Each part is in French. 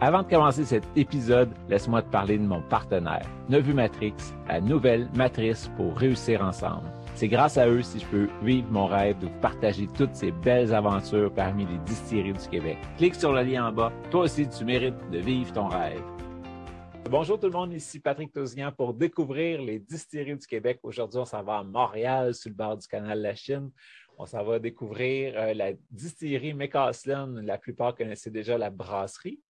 Avant de commencer cet épisode, laisse-moi te parler de mon partenaire, Nevu Matrix, la nouvelle matrice pour réussir ensemble. C'est grâce à eux si je peux vivre mon rêve de partager toutes ces belles aventures parmi les distilleries du Québec. Clique sur le lien en bas. Toi aussi, tu mérites de vivre ton rêve. Bonjour tout le monde, ici Patrick Tosian pour découvrir les distilleries du Québec. Aujourd'hui, on s'en va à Montréal, sur le bord du canal de la Chine. On s'en va découvrir euh, la distillerie McCaslin. La plupart connaissaient déjà la brasserie.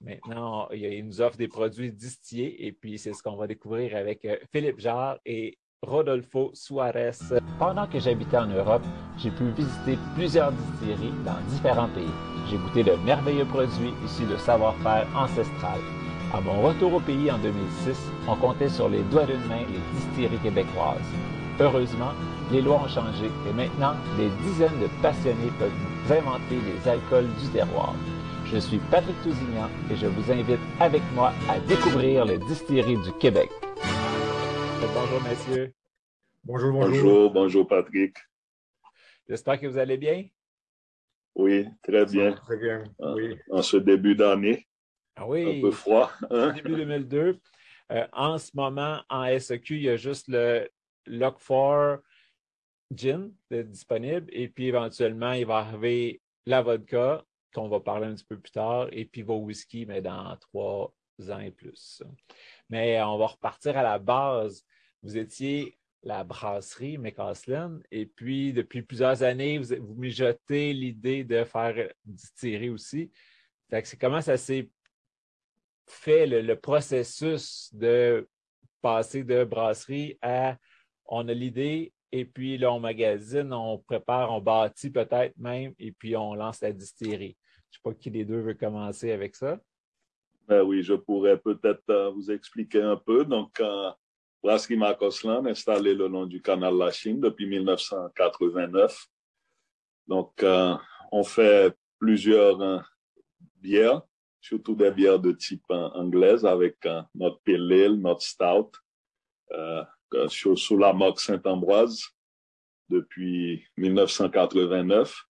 Maintenant, il nous offre des produits distillés et puis c'est ce qu'on va découvrir avec euh, Philippe Jarre et Rodolfo Suarez. Pendant que j'habitais en Europe, j'ai pu visiter plusieurs distilleries dans différents pays. J'ai goûté de merveilleux produits issus de savoir-faire ancestral. À mon retour au pays en 2006, on comptait sur les doigts d'une main les distilleries québécoises. Heureusement, les lois ont changé et maintenant, des dizaines de passionnés peuvent inventer les alcools du terroir. Je suis Patrick Tousignan et je vous invite avec moi à découvrir les distilleries du Québec. Bonjour, messieurs. Bonjour, bonjour. Bonjour, bonjour, Patrick. J'espère que vous allez bien. Oui, très bien. Très bien, oui. En ce début d'année. Ah oui. Un peu froid. Hein? Début 2002. Euh, en ce moment, en SEQ, il y a juste le Lock 4 Gin disponible et puis éventuellement, il va arriver la vodka qu'on va parler un petit peu plus tard, et puis vos whisky, mais dans trois ans et plus. Mais on va repartir à la base. Vous étiez la brasserie McCaslin, et puis depuis plusieurs années, vous, vous mijotez l'idée de faire distillerie aussi. c'est comment ça s'est fait le, processus de passer de brasserie à on a l'idée, et puis là, on magasine, on prépare, on bâtit peut-être même, et puis on lance la distillerie. Je ne sais pas qui des deux veut commencer avec ça. Ben oui, je pourrais peut-être euh, vous expliquer un peu. Donc, euh, Brasserie Marcoslan, installée le long du canal La Chine depuis 1989. Donc, euh, on fait plusieurs euh, bières, surtout des bières de type anglaise avec notre pale notre stout, sous la marque Saint-Ambroise depuis 1989.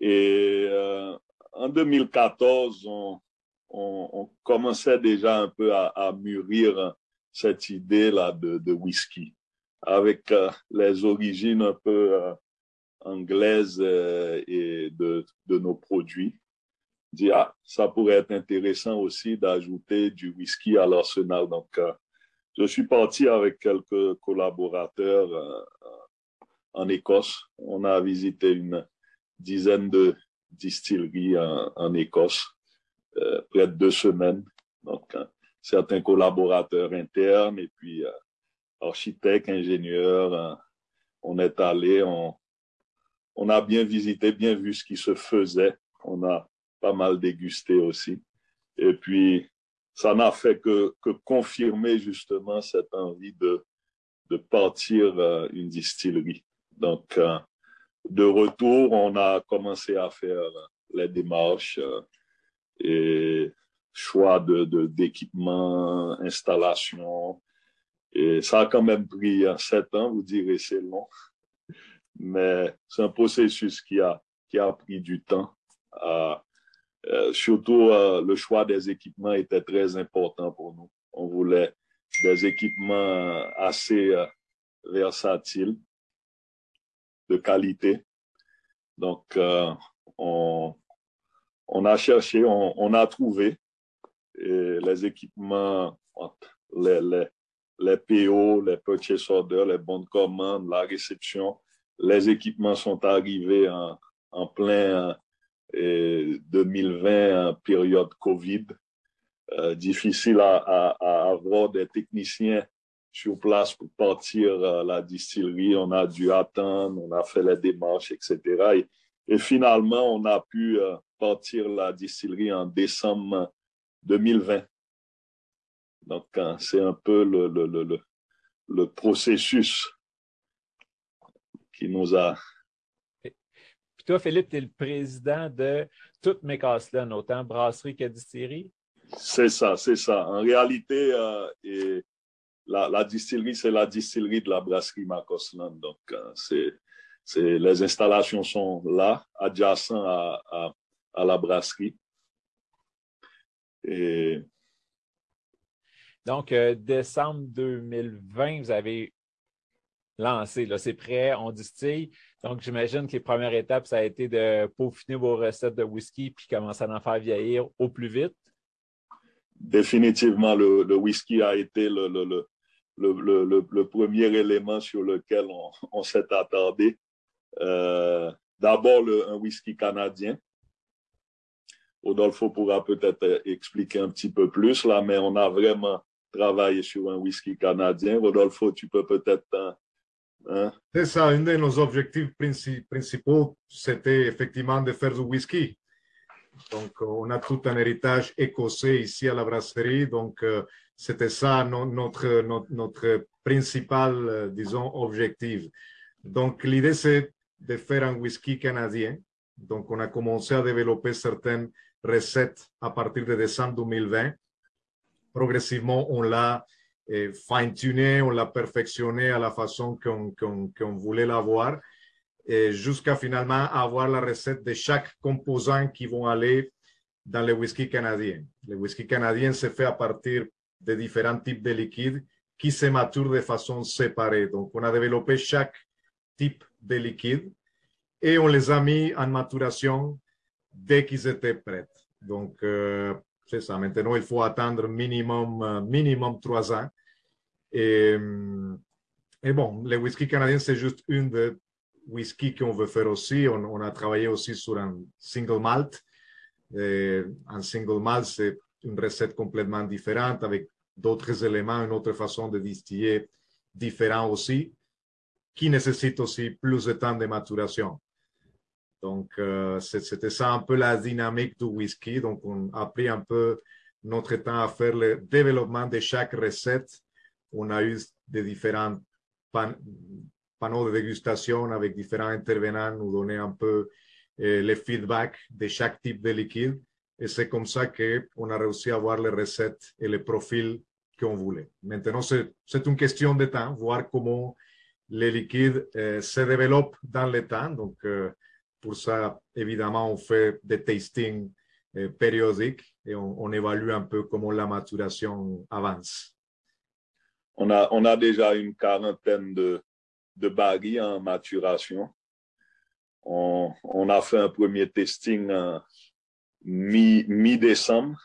Et en 2014, on, on, commençait déjà un peu à, mûrir cette idée-là de, whisky, avec euh, les origines un peu euh, anglaises euh, et de, nos produits. Dit, ah, ça pourrait être intéressant aussi d'ajouter du whisky à l'arsenal. Donc, je suis parti avec quelques collaborateurs en Écosse. On a visité une dizaine de, distillerie en, Écosse, euh, près de deux semaines. Donc, hein, certains collaborateurs internes et puis euh, architectes, ingénieurs. On est allé, on, on a bien visité, bien vu ce qui se faisait. On a pas mal dégusté aussi. Et puis, ça n'a fait que, que confirmer justement cette envie de, de partir euh, une distillerie. Donc, de retour, on a commencé à faire les démarches euh, et choix de d'équipement, installation. Et ça a quand même pris sept ans, vous direz c'est long, mais c'est un processus qui a qui a pris du temps. Euh, euh, surtout, le choix des équipements était très important pour nous. On voulait des équipements assez versatiles de qualité. Donc, euh, on, a cherché, on, a trouvé les équipements, les, PO, les purchase orders, les bons de commande, la réception. Les équipements sont arrivés en plein euh, 2020, en période COVID. Euh, difficile à, à, à, avoir des techniciens sur place pour partir à la distillerie. On a dû attendre, on a fait les démarches, etc. Et, finalement, on a pu euh, partir la distillerie en décembre 2020. Donc, hein, c'est un peu le, le, le, le, processus qui nous a... Toi, Philippe, tu es le président de toutes mes casses-là, autant brasserie que distillerie? C'est ça, c'est ça. En réalité, euh, et la, distillerie, c'est la distillerie de la brasserie Marcosland. Donc, euh, c'est, les installations sont là, adjacentes à, à, la brasserie. Et... Donc, euh, décembre 2020, vous avez lancé. Là, c'est prêt, on distille. Donc, j'imagine que les premières étapes, ça a été de peaufiner vos recettes de whisky puis commencer à en faire vieillir au plus vite? Définitivement, le, whisky a été le, premier élément sur lequel on, s'est attardé. Euh, d'abord, un whisky canadien. Rodolfo pourra peut-être expliquer un petit peu plus là, mais on a vraiment travaillé sur un whisky canadien. Rodolfo, tu peux peut-être Hein? C'est ça, un de nos objectifs principaux, c'était effectivement de faire du whisky. Donc, on a tout un héritage écossais ici à la brasserie. Donc, euh, c'était ça notre, notre, principal, euh, disons, objectif. Donc, l'idée, c'est de faire un whisky canadien. Donc, on a commencé à développer certaines recettes à partir de décembre 2020. Progressivement, on l'a fine-tuné, on l'a perfectionné à la façon qu'on voulait l'avoir, jusqu'à finalement avoir la recette de chaque composant qui vont aller dans le whisky canadien. Le whisky canadien se fait à partir de différents types de liquides qui se maturent de façon séparée. Donc, on a développé chaque type de liquide et on les a mis en maturation dès qu'ils étaient prêts. Donc, euh, c'est ça. Maintenant, il faut attendre minimum, euh, minimum trois ans. Et, et bon, le whisky canadien, c'est juste une des whisky qu'on veut faire aussi. On, a travaillé aussi sur un single malt. Un single malt, c'est une recette complètement différente avec d'autres éléments, une autre façon de distiller différent aussi, qui nécessite aussi plus de temps de maturation. Donc, euh, c'était ça un peu la dynamique du whisky. Donc, on a pris un peu notre temps à faire le développement de chaque recette. On a eu des différents panneaux de dégustation avec différents intervenants, nous donner un peu euh, le feedback de chaque type de liquide. Et c'est comme ça qu'on a réussi à avoir les recettes et les profils qu'on voulait. Maintenant, c'est une question de temps, voir comment les liquides euh, se développent dans le temps. Donc, pour ça, évidemment, on fait des tastings euh, périodiques et on, évalue un peu comment la maturation avance. On a, on a déjà une quarantaine de, de barils en maturation. On, on, a fait un premier testing mi-décembre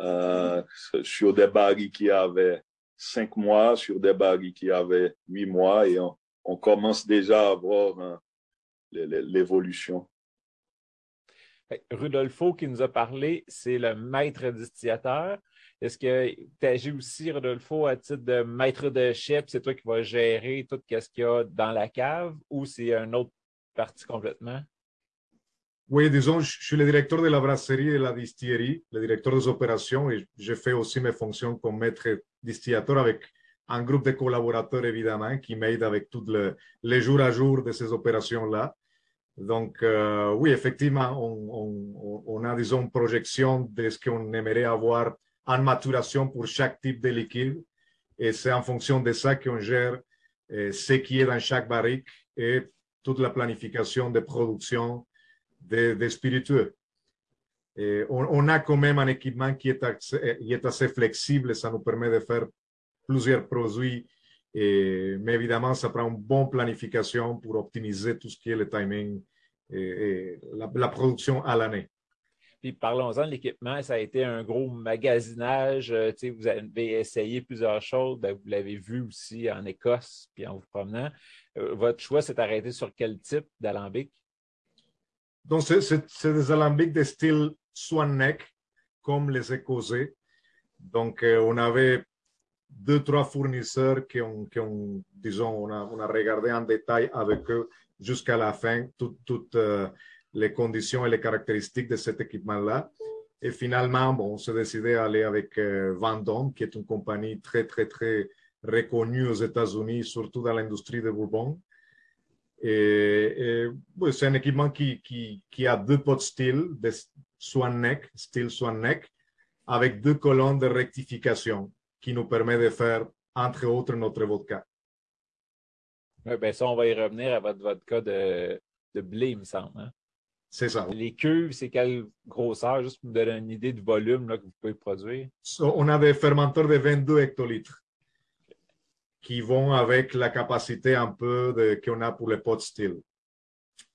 euh, sur des barils qui avaient cinq mois, sur des barils qui avaient huit mois et on, on commence déjà à avoir un, l'évolution. Rudolfo qui nous a parlé, c'est le maître distillateur. Est-ce que tu agis aussi, Rudolfo, à titre de maître de chef, c'est toi qui vas gérer tout ce qu'il y a dans la cave ou c'est un autre partie complètement? Oui, disons, je suis le directeur de la brasserie et de la distillerie, le directeur des opérations et je fais aussi mes fonctions comme maître distillateur avec un groupe de collaborateurs, évidemment, qui m'aident avec tout le, les jours à jour de ces opérations-là. Donc, euh, oui, effectivement, on, on, a, disons, une projection de ce qu'on aimerait avoir en maturation pour chaque type de liquide. Et c'est en fonction de ça qu'on gère euh, ce qui est dans chaque barrique et toute la planification de production des spiritueux. Et on, a quand même un équipement qui est, assez, qui est flexible, ça nous permet de faire plusieurs produits. Et, mais évidemment, ça prend une bonne planification pour optimiser tout ce qui est le timing et, la, production à l'année. Puis parlons-en de l'équipement, ça a été un gros magasinage. Euh, vous avez essayé plusieurs choses. Ben, vous l'avez vu aussi en Écosse, puis en vous promenant. Euh, votre choix s'est arrêté sur quel type d'alambic? Donc, c'est des alambics de style swan neck, comme les Écossais. Donc, euh, on avait deux, trois fournisseurs qui ont, disons, on a, regardé en détail avec eux jusqu'à la fin toutes euh, les conditions et les caractéristiques de cet équipement-là. Et finalement, bon, on s'est décidé à aller avec euh, qui est une compagnie très, très, très reconnue aux États-Unis, surtout dans l'industrie de Bourbon. Et, c'est un équipement qui, qui, qui, a deux pots de swan neck, style swan neck, avec deux colonnes de rectification qui nous permet de faire, entre autres, notre vodka. Oui, ben ça, on va y revenir à votre vodka de, de blé, il me semble. Hein? C'est ça. Les cuves, c'est quelle grosseur, juste pour me donner une idée du volume là, que vous pouvez produire? on a des fermenteurs de 22 hectolitres qui vont avec la capacité un peu qu'on a pour le pot still.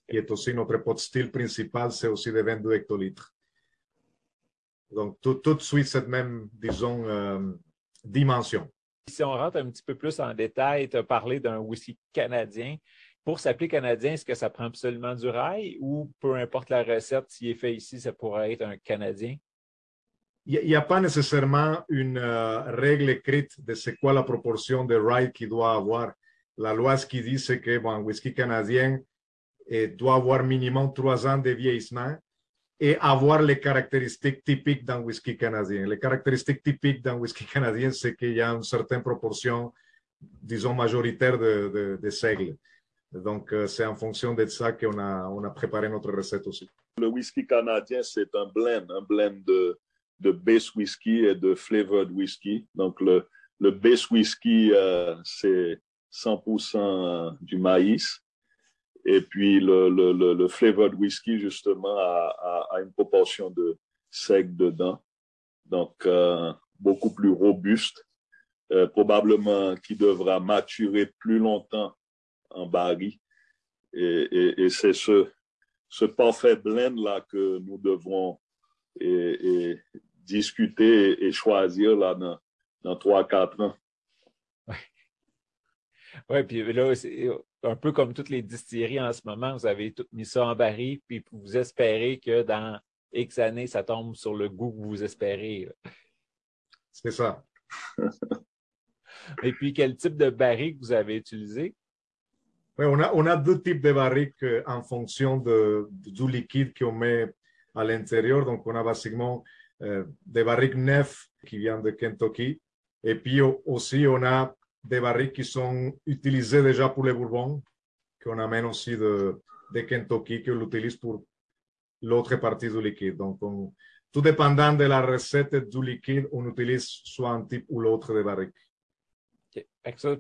Qui est aussi notre pot still principal, c'est aussi de 22 hectolitres. Donc, tout, tout de suite, cette même, disons, euh, dimension. Si on rentre un petit peu plus en détail, tu as parlé d'un whisky canadien pour s'appeler canadien, est-ce que ça prend absolument du rail ou peu importe la recette, s'il est fait ici, ça pourrait être un canadien? Il n'y a pas nécessairement une euh, règle écrite de c'est quoi la proportion de rye qu'il doit avoir. La loi, ce qui dit, c'est que bon, un whisky canadien et doit avoir minimum trois ans de vieillissement et avoir les caractéristiques typiques d'un whisky canadien. Les caractéristiques typiques d'un whisky canadien, c'est qu'il y a une certaine proportion, disons, majoritaire de, de, de seigle. Donc, euh, c'est en fonction de ça qu'on a, on a préparé notre recette aussi. Le whisky canadien, c'est un blend, un blend de, de base whisky et de flavored whisky. Donc, le, le base whisky, euh, c'est 100% du maïs. Et puis, le, le, le, flavored whisky, justement, a, a, une proportion de sec dedans. Donc, euh, beaucoup plus robuste, probablement qui devra maturer plus longtemps en baril. Et, c'est ce, ce parfait blend-là que nous devrons et, discuter et, choisir là dans, dans 3-4 ans. Oui, ouais, puis là, c'est un peu comme toutes les distilleries en ce moment, vous avez tout mis ça en baril, puis vous espérez que dans X années, ça tombe sur le goût que vous espérez. C'est ça. Et puis, quel type de baril que vous avez utilisé? On a, deux types de barriques en fonction du liquide qu'on met à l'intérieur. Donc, on a basiquement euh, des barriques neufs qui viennent de Kentucky. Et puis aussi, on a des barriques qui sont utilisées déjà pour les bourbons, qu'on amène aussi de, de Kentucky, qu'on utilise pour l'autre partie du liquide. Donc, tout dépendant de la recette du liquide, on utilise soit un type ou l'autre de barrique.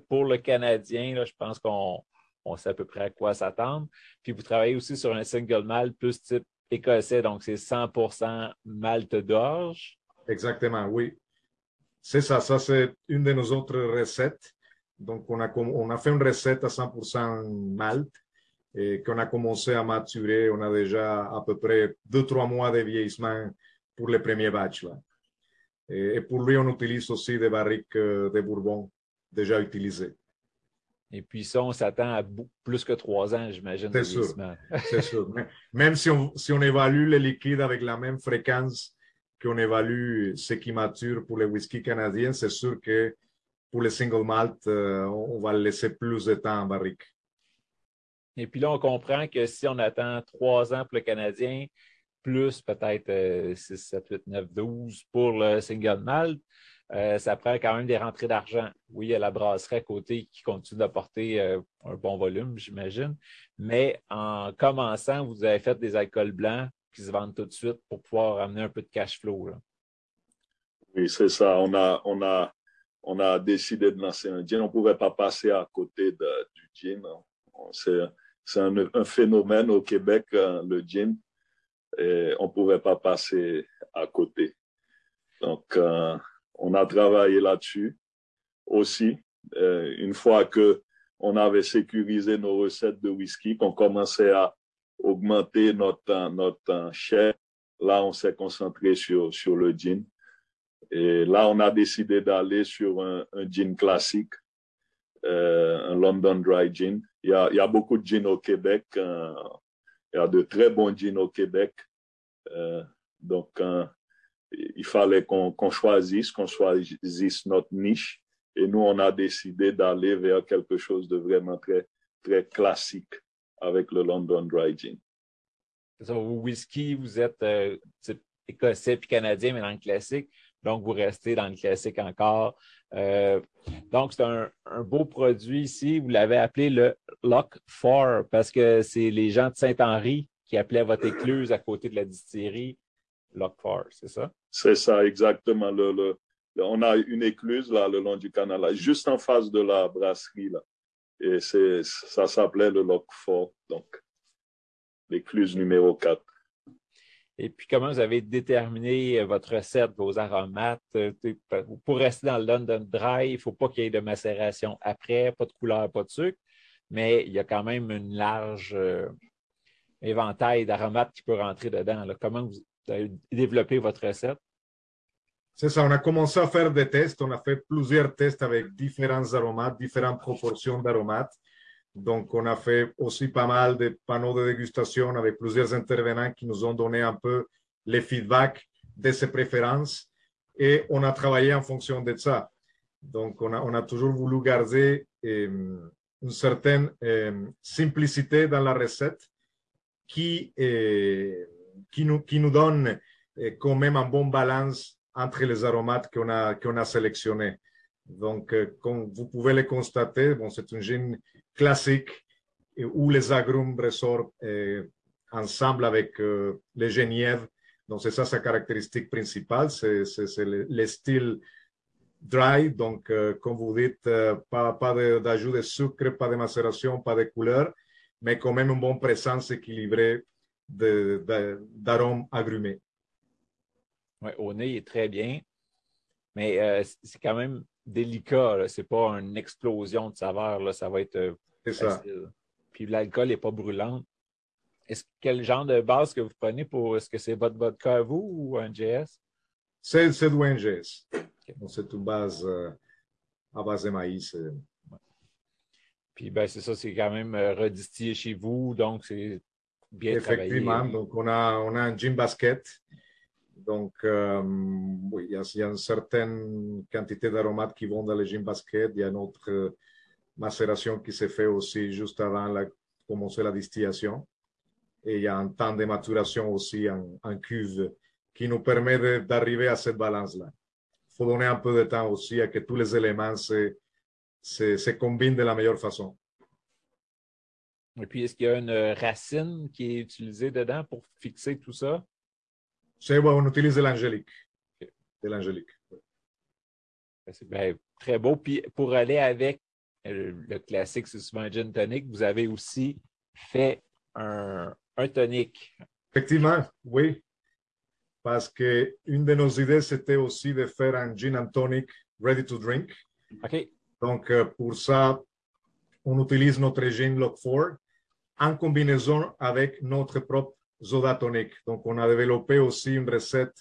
pour le Canadien, je pense qu'on on sait à peu près à quoi s'attendre. Puis vous travaillez aussi sur un single malt plus type écossais, donc c'est 100% malt d'orge. Exactement, oui. C'est ça, ça c'est une de nos autres recettes. Donc on a, on a fait une recette à 100% malt et qu'on a commencé à maturer. On a déjà à peu près deux, trois mois de vieillissement pour le premier batch. Là. Et, et pour lui, on utilise aussi des barriques euh, de bourbon déjà utilisées. Et puis ça, on s'attend à plus que trois ans, j'imagine. C'est sûr. C'est sûr. Même si on, si on évalue les liquides avec la même fréquence qu'on évalue ce qui mature pour les whisky canadiens, c'est sûr que pour les single malt, euh, on va laisser plus de temps en barrique. Et puis là, on comprend que si on attend trois ans pour le Canadien, plus peut-être 6, 7, 8, 9, 12 pour le single malt, euh, ça prend quand même des rentrées d'argent. Oui, il y a la brasserie à côté qui continue d'apporter euh, un bon volume, j'imagine. Mais en commençant, vous avez fait des alcools blancs qui se vendent tout de suite pour pouvoir amener un peu de cash flow. Oui, c'est ça. On a, on, a, on a décidé de lancer un gin. On ne pouvait pas passer à côté du gin. C'est un, phénomène au Québec, euh, le gin. On ne pouvait pas passer à côté. Donc, on a travaillé là-dessus aussi. Euh, une fois que on avait sécurisé nos recettes de whisky, qu'on commençait à augmenter notre, notre share, là, on s'est concentré sur, sur le gin. Et là, on a décidé d'aller sur un, un gin classique, euh, un London Dry Gin. Il y a, il y a beaucoup de gin au Québec. Euh, il y a de très bons gins au Québec. Euh, donc, il fallait qu'on choisisse, qu'on choisisse notre niche. Et nous, on a décidé d'aller vers quelque chose de vraiment très, très classique avec le London Dry Gin. Au whisky, vous êtes euh, écossais puis canadien, mais dans le classique. Donc, vous restez dans le classique encore. Euh, donc, c'est un, beau produit ici. Vous l'avez appelé le Lock 4 parce que c'est les gens de Saint-Henri qui appelaient votre écluse à côté de la distillerie Lockford, c'est ça? C'est ça, exactement. Le, on a une écluse là, le long du canal, juste en face de la brasserie. Là. Et ça s'appelait le Lockford. Donc, l'écluse numéro 4. Et puis, comment vous avez déterminé euh, votre recette, vos aromates? Euh, pour rester dans le London Dry, il ne faut pas qu'il y ait de macération après, pas de couleur, pas de sucre, mais il y a quand même une large euh, éventail d'aromates qui peut rentrer dedans. Comment vous avez développé votre recette? C'est ça, on a commencé à faire des tests. On a fait plusieurs tests avec différents aromates, différentes proportions d'aromates. Donc, on a fait aussi pas mal de panneaux de dégustation avec plusieurs intervenants qui nous ont donné un peu les feedbacks de ses préférences et on a travaillé en fonction de ça. Donc, on a, on a toujours voulu garder euh, une certaine euh, simplicité dans la recette qui, euh, qui, nous, qui nous donne quand même un bon balance entre les aromates qu'on a, qu'on a sélectionnés. Donc, comme vous pouvez le constater, bon, c'est une gin classique où les agrumes ressortent euh, ensemble avec euh, les genièvres. Donc, c'est ça sa caractéristique principale, c'est le, style dry. Donc, euh, comme vous dites, pas, pas d'ajout de, sucre, pas de macération, pas de couleur, mais quand même une bonne présence équilibrée d'arômes agrumés. Oui, au nez, il est très bien, mais c'est quand même délicat. Ce n'est pas une explosion de saveur. Là. Ça va être euh, facile. Puis l'alcool n'est pas brûlant. Est-ce quel genre de base que vous prenez pour est-ce que c'est votre vodka à vous ou un GS? C'est, c'est du NGS. C'est une base euh, à base de maïs. Euh. Puis ben, c'est ça, c'est quand même redistillé chez vous, donc c'est bien Effectivement, donc on a, on a un gin basket donc, euh, oui, il y, a, une certaine quantité d'aromates qui vont dans le gin basket. Il y a une autre euh, macération qui se fait aussi juste avant de commencer la distillation. Et il y a un temps de maturation aussi en, cuve qui nous permet d'arriver à cette balance-là. Il faut donner un peu de temps aussi à que tous les éléments se, se, se combinent de la meilleure façon. Et puis, est-ce qu'il y a une racine qui est utilisée dedans pour fixer tout ça? C'est bon, on utilise de l'angélique. L'angélique. C'est ben, très beau. Puis pour aller avec euh, le classique, c'est souvent un gin tonic, vous avez aussi fait un, un tonic. Effectivement, oui. Parce que une de nos idées, c'était aussi de faire un gin and tonic ready to drink. OK. Donc, euh, pour ça, on utilise notre gin Lock 4 en combinaison avec notre propre soda tonic. Donc, on a développé aussi une recette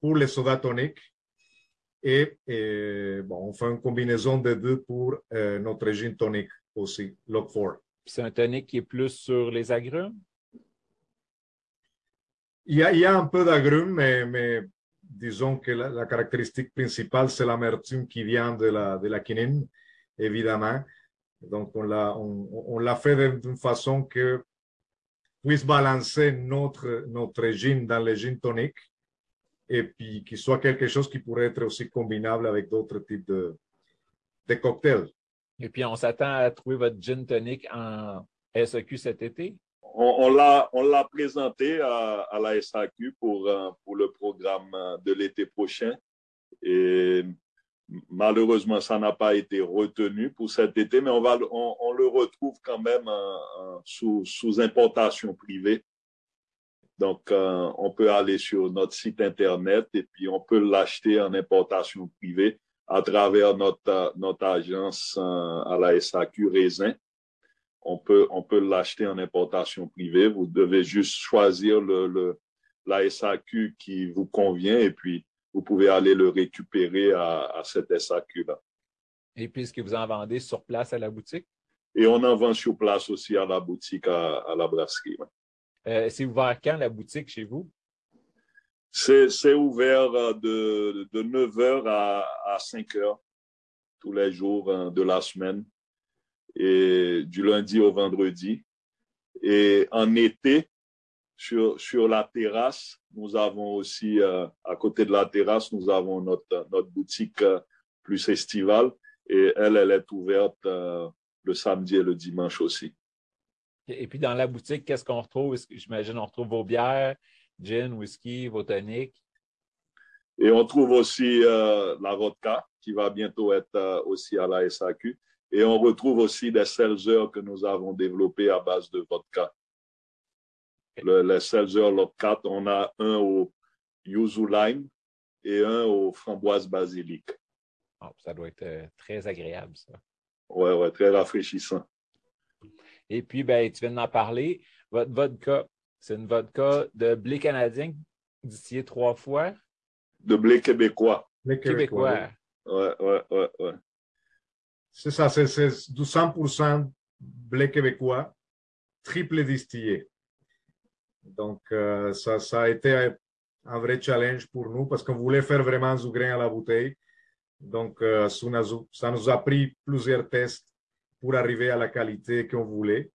pour les soda tonic. Et, bon, on fait une combinaison de deux pour euh, notre gin tonic aussi, Lock 4. C'est un tonic qui est plus sur les agrumes? Il y a, il y a un peu d'agrumes, mais, mais, disons que la, caractéristique principale, c'est l'amertume qui vient de la, de la quinine, évidemment. Donc, on l'a on, on l'a fait d'une façon que puisse balancer notre, notre gin dans le gin tonic et puis qu'il soit quelque chose qui pourrait être aussi combinable avec d'autres types de, de cocktails. Et puis, on s'attend à trouver votre gin tonic en SAQ cet été? On, on l'a présenté à, à, la SAQ pour, euh, pour le programme de l'été prochain. Et Malheureusement, ça n'a pas été retenu pour cet été, mais on, le retrouve quand même sous, sous, importation privée. Donc, euh, on peut aller sur notre site Internet et puis on peut l'acheter en importation privée à travers notre, agence euh, à la SAQ Raisin. On peut, l'acheter en importation privée. Vous devez juste choisir la SAQ qui vous convient et puis vous pouvez aller le récupérer à, à cette SAQ-là. Et puis, est-ce que vous en vendez sur place à la boutique? Et on en vend sur place aussi à la boutique, à, la brasserie. Euh, c'est ouvert quand la boutique chez vous? C'est ouvert euh, de, de 9 h à, à 5 h tous les jours hein, de la semaine et du lundi au vendredi. Et en été, sur, sur la terrasse, nous avons aussi, euh, à côté de la terrasse, nous avons notre, notre boutique euh, plus estivale et elle, elle est ouverte euh, le samedi et le dimanche aussi. Et puis dans la boutique, qu'est-ce qu'on retrouve? J'imagine on retrouve vos bières, gin, whisky, vos toniques? Et on trouve aussi la vodka qui va bientôt être aussi à la SAQ. Et on retrouve aussi des seltzers que nous avons développés à base de vodka Le, le Seltzer Lot 4, on a un au yuzu lime et un au framboise basilic. Oh, ça doit être euh, très agréable, ça. Ouais, ouais, très rafraîchissant. Et puis, ben, tu viens d'en parler. Votre vodka, c'est une vodka de blé canadien distillé trois fois? De blé québécois. Les Québécois. Ouais, ouais, ouais, ouais. C'est ça, c'est c'est du 100% blé québécois, triple distillé. Donc, euh, ça, a été un vrai challenge pour nous parce qu'on voulait faire vraiment du grain à la bouteille. Donc, euh, ça nous a- pris plusieurs tests pour arriver à la qualité qu'on voulait.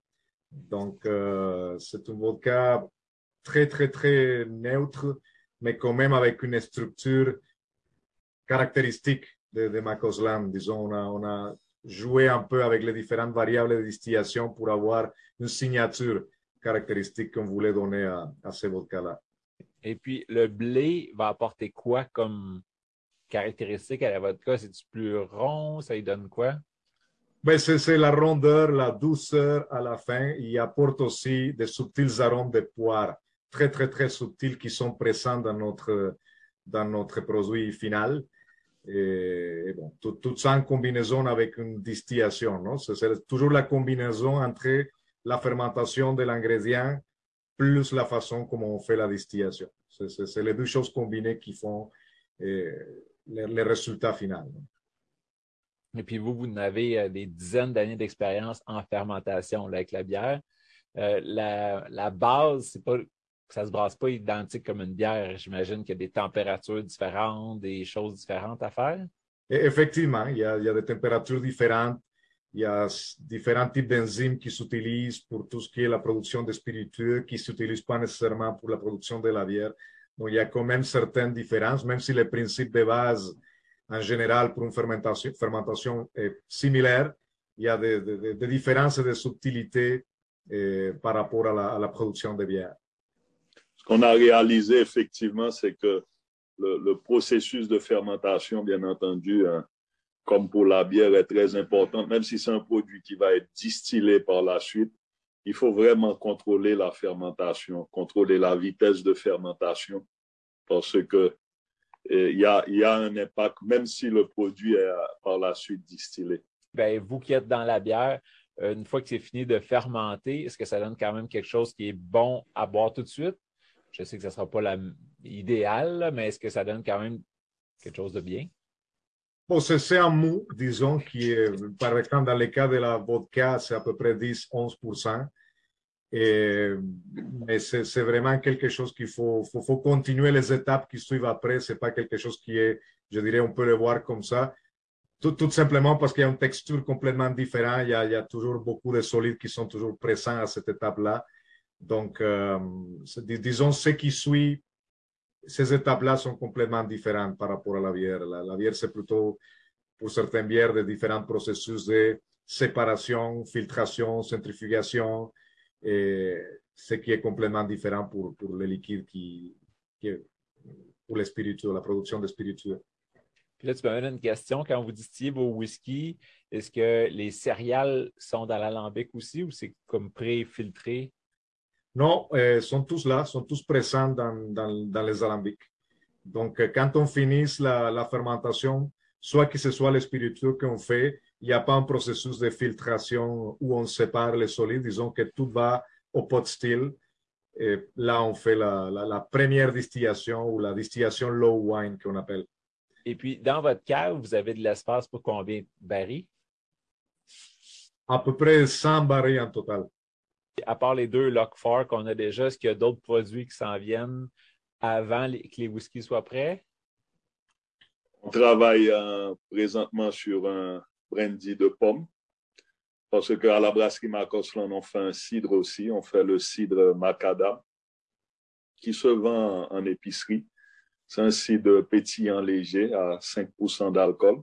Donc, euh, c'est une vodka très, très, très neutre, mais quand même avec une structure caractéristique de, de Macoslan. Disons, on a, on a joué un peu avec les différentes variables de distillation pour avoir une signature caractéristique qu'on voulait donner à, à ces vodkas-là. Et puis, le blé va apporter quoi comme caractéristique à la vodka? C'est-tu plus rond? Ça lui donne quoi? Mais c'est c'est la rondeur, la douceur à la fin. Il apporte aussi des subtils arômes de poire, très, très, très subtils qui sont présents dans notre, dans notre produit final. Et, et bon, tout, tout ça en combinaison avec une distillation. non? C'est c'est toujours la combinaison entre la fermentation de l'ingrédient plus la façon comment on fait la distillation. C'est- les deux choses combinées qui font euh, le, le résultat final. non? Et puis, vous, vous avez euh, des dizaines d'années d'expérience en fermentation là, avec la bière. Euh, la, la base, c'est pas ça se brasse pas identique comme une bière. J'imagine qu'il y a des températures différentes, des choses différentes à faire. Et effectivement, il y, a, il y a des températures différentes, il y a différents types d'enzymes qui s'utilisent pour tout ce qui est la production de spiritueux, qui ne s'utilisent pas nécessairement pour la production de la bière. Donc, il y a quand même certaines différences, même si le principe de base, en général, pour une fermentation, fermentation est similaire, il y a des, différences et des subtilités eh, par rapport à la, production de bière. Ce qu'on a réalisé effectivement, c'est que le, le processus de fermentation, bien entendu, hein, comme pour la bière, est très important. Même si c'est un produit qui va être distillé par la suite, il faut vraiment contrôler la fermentation, contrôler la vitesse de fermentation, parce que euh, il y, a, y a un impact, même si le produit est euh, par la suite distillé. Ben, vous qui êtes dans la bière, euh, une fois que c'est fini de fermenter, est-ce que ça donne quand même quelque chose qui est bon à boire tout de suite? Je sais que ce ne sera pas la- idéal, là, mais est-ce que ça donne quand même quelque chose de bien? Bon, c'est un mou, disons, qui est, par exemple, dans le cas de la vodka, c'est à peu près 10-11%. Et, mais c'est vraiment quelque chose qu'il faut, faut, faut continuer les étapes qui suivent après. C'est pas quelque chose qui est, je dirais, on peut le voir comme ça. Tout, tout simplement parce qu'il y a une texture complètement différente. Il y a, il y a toujours beaucoup de solides qui sont toujours présents à cette étape-là. Donc, euh, disons, ce qui suit ces étapes-là sont complètement différentes par rapport à la bière. La, bière, c'est plutôt, pour certaines bières, de différents processus de séparation, filtration, centrifugation, et ce qui est complètement différent pour, pour le liquide qui, pour les spiritueux, la production de spiritueux. Puis là, tu m'amènes une question. Quand vous distillez vos whisky, est-ce que les céréales sont dans l'alambic aussi ou c'est comme pré-filtré? Non, euh, sont tous là, sont tous présents dans, dans, dans les alambics. Donc, quand on finit la, la fermentation, soit que ce soit les spiritueux qu'on fait, il n'y a pas un processus de filtration où on sépare les solides. Disons que tout va au pot still. Et là, on fait la, la, la première distillation ou la distillation low wine qu'on appelle. Et puis, dans votre cave, vous avez de l'espace pour combien de barils? À peu près 100 barils en total. À part les deux Lock 4 qu'on a déjà, est-ce qu'il y a d'autres produits qui s'en viennent avant que les whiskies soient prêts? On travaille euh, présentement sur un brandy de pomme. Parce qu'à la brasserie Macoslan, on fait un cidre aussi. On fait le cidre Macadam qui se vend en, épicerie. C'est un cidre pétillant léger à 5% d'alcool.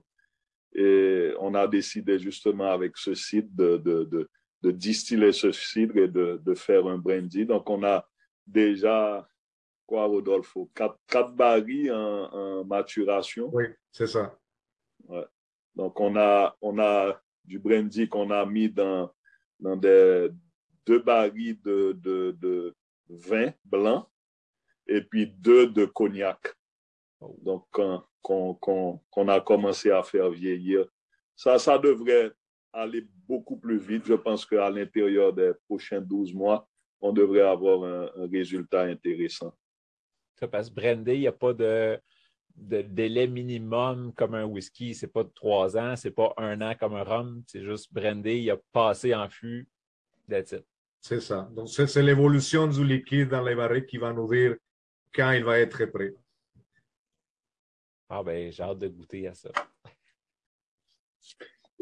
Et on a décidé justement avec ce cidre de, de distiller ce cidre et de, de faire un brandy. Donc on a déjà, quoi Rodolfo, quatre, quatre barils en, en maturation. Oui, c'est ça. Donc, on a, on a du brandy qu'on a mis dans, dans des deux barils de, de, de, vin blanc et puis deux de cognac. Donc, qu'on a commencé à faire vieillir. Ça, ça devrait aller beaucoup plus vite. Je pense qu'à l'intérieur des prochains 12 mois, on devrait avoir un, résultat intéressant. Ça passe brandé, il n'y a pas de, de, délai minimum comme un whisky. C'est pas trois ans, c'est pas un an comme un rhum. C'est juste brandé, il a passé en fût. That's C'est ça. Donc, c'est l'évolution du liquide dans les barriques qui va nous dire quand il va être prêt. Ah ben, j'ai hâte de goûter à ça.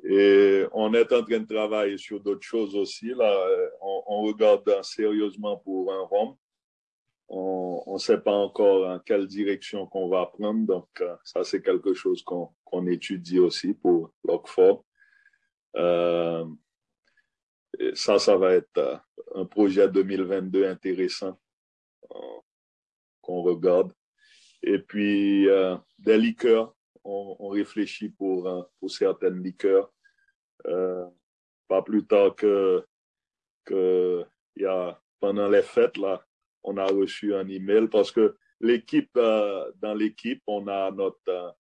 Et on est en train de travailler sur d'autres choses aussi. Là, on, regarde sérieusement pour un rhum. On ne sait pas encore en quelle direction qu'on va prendre. Donc, euh, ça, c'est quelque chose qu'on étudie aussi pour Lockford. Euh, ça, ça va être euh, un projet 2022 intéressant qu'on regarde. Et puis, des liqueurs, on, réfléchit pour, pour certaines liqueurs. pas plus tard que, que y a, pendant les fêtes, là, on a reçu un email parce que l'équipe, euh, dans l'équipe, on a notre, euh,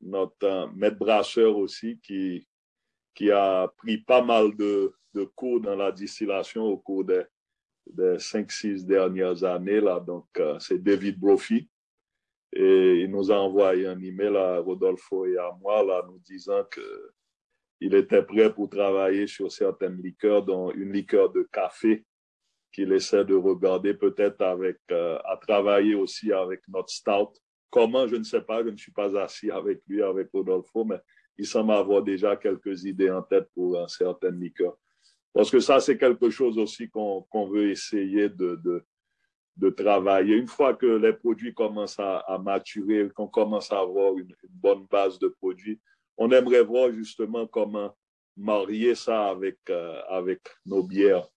notre euh, maître brasseur aussi qui, qui a pris pas mal de, de cours dans la distillation au cours des, des 5-6 dernières années. Là. Donc, c'est David Brophy. Et il nous a envoyé un email à Rodolfo et à moi, là, nous disant que il était prêt pour travailler sur certaines liqueurs, dont une liqueur de café qu'il essaie de regarder peut-être avec, euh, à travailler aussi avec notre stout. Comment, je ne sais pas, je ne suis pas assis avec lui, avec Rodolfo, mais il semble avoir déjà quelques idées en tête pour un certain liqueur. Parce que ça, c'est quelque chose aussi qu'on veut essayer de, de, de, travailler. Une fois que les produits commencent à, maturer, qu'on commence à avoir une, bonne base de produits, on aimerait voir justement comment marier ça avec, euh, avec nos bières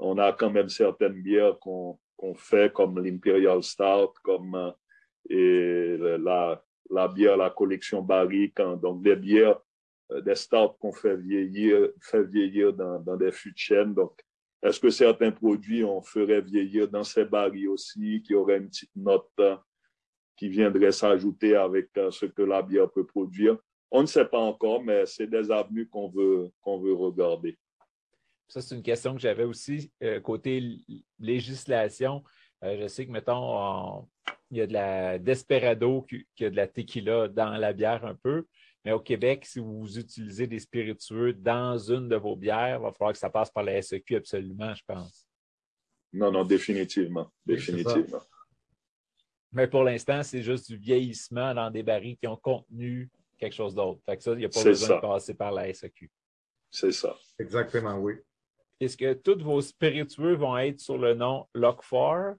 on a quand même certaines bières qu'on fait, comme l'Imperial Stout, comme euh, et la, la bière, la collection Barrique, hein. donc des bières, euh, des stouts qu'on fait vieillir, fait vieillir dans, dans des fûts de chêne. Donc, est-ce que certains produits, on ferait vieillir dans ces barils aussi, qui auraient une petite note euh, qui viendrait s'ajouter avec ce que la bière peut produire? On ne sait pas encore, mais c'est des avenues qu'on veut, qu'on veut regarder. Ça, c'est une question que j'avais aussi euh, côté législation. Euh, je sais que, mettons, il y a de la Desperado, qui, a de la tequila dans la bière un peu. Mais au Québec, si vous utilisez des spiritueux dans une de vos bières, il va falloir que ça passe par la SEQ absolument, je pense. Non, non, définitivement. Définitivement. Mais pour l'instant, c'est juste du vieillissement dans des barils qui ont contenu quelque chose d'autre. Fait que ça, il n'y a pas besoin de passer par la SEQ. C'est ça. Exactement, oui est-ce que tous vos spiritueux vont être sur le nom Lock4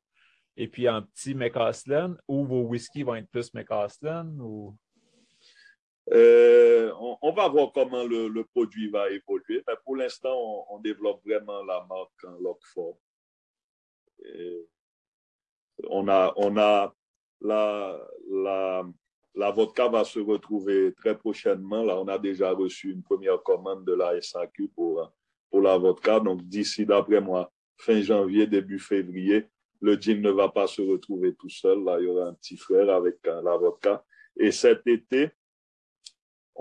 et puis un petit McCaslin ou vos whisky vont être plus McCaslin ou... Euh, on, va voir comment le, produit va évoluer. Mais pour l'instant, on, développe vraiment la marque en Lock4. on a, on a la vodka va se retrouver très prochainement. Là, on a déjà reçu une première commande de la SAQ pour pour la vodka. Donc, d'ici, d'après moi, fin janvier, début février, le gin ne va pas se retrouver tout seul. Là, il y aura un petit frère avec euh, la vodka. Et cet été,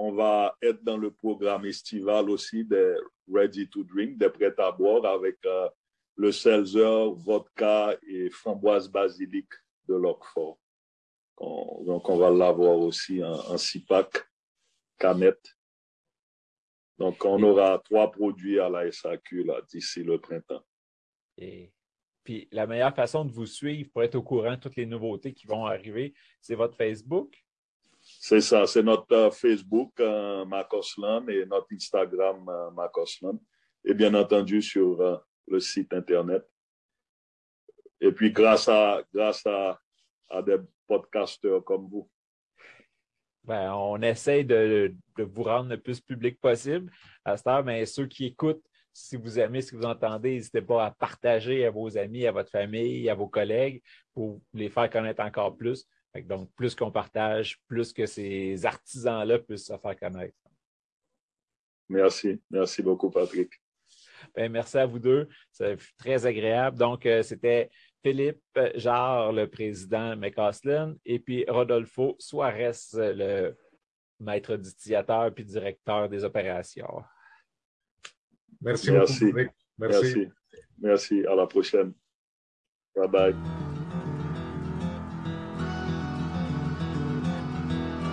on va être dans le programme estival aussi des Ready to Drink, des prêts à boire avec euh, le seltzer, vodka et framboise basilic de Lockford. donc, on va l'avoir aussi en, six packs, canette. Donc, on aura trois produits à la SAQ d'ici le printemps. Et puis, la meilleure façon de vous suivre pour être au courant de toutes les nouveautés qui vont arriver, c'est votre Facebook? C'est ça, c'est notre euh, Facebook, euh, et notre Instagram, euh, et bien entendu sur euh, le site Internet. Et puis, grâce à, grâce à, des podcasteurs comme vous. Ben, on essaie de, vous rendre le plus public possible à cette heure, mais ceux qui écoutent, si vous aimez ce que vous entendez, n'hésitez pas à partager à vos amis, à votre famille, à vos collègues pour les faire connaître encore plus. Donc, plus qu'on partage, plus que ces artisans-là puissent se faire connaître. Merci. Merci beaucoup, Patrick. Ben, merci à vous deux. Ça fut très agréable. Donc, euh, c'était Philippe Jarre, le président McCaslin, et puis Rodolfo Suarez, le maître d'utilisateur puis directeur des opérations. Merci, Merci. beaucoup. Merci. Merci. Merci. À la prochaine. Bye bye.